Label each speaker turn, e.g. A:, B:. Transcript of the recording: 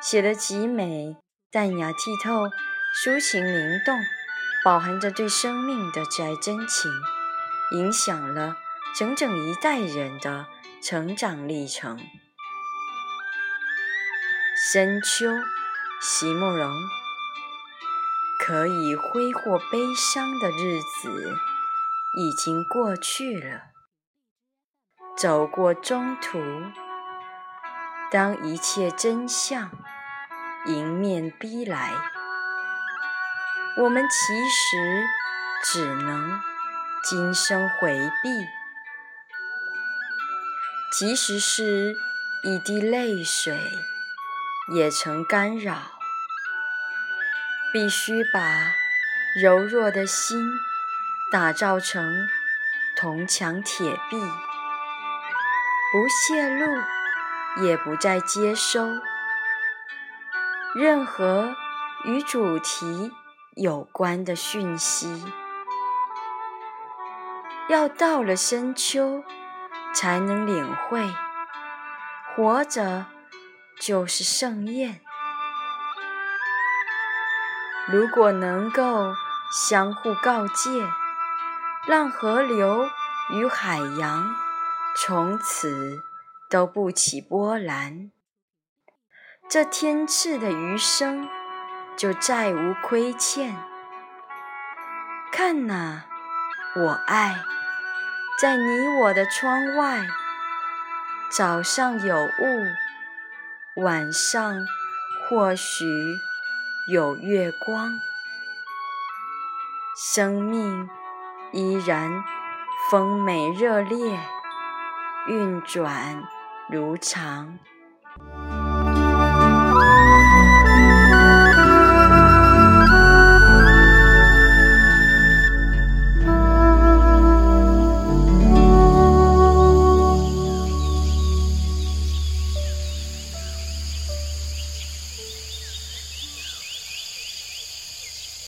A: 写得极美，淡雅剔透，抒情灵动，饱含着对生命的挚爱真情，影响了整整一代人的成长历程。深秋，席慕容。可以挥霍悲伤的日子已经过去了，走过中途，当一切真相。迎面逼来，我们其实只能今生回避。即使是一滴泪水，也曾干扰。必须把柔弱的心打造成铜墙铁壁，不泄露，也不再接收。任何与主题有关的讯息，要到了深秋才能领会。活着就是盛宴。如果能够相互告诫，让河流与海洋从此都不起波澜。这天赐的余生，就再无亏欠。看呐，我爱，在你我的窗外，早上有雾，晚上或许有月光。生命依然丰美热烈，运转如常。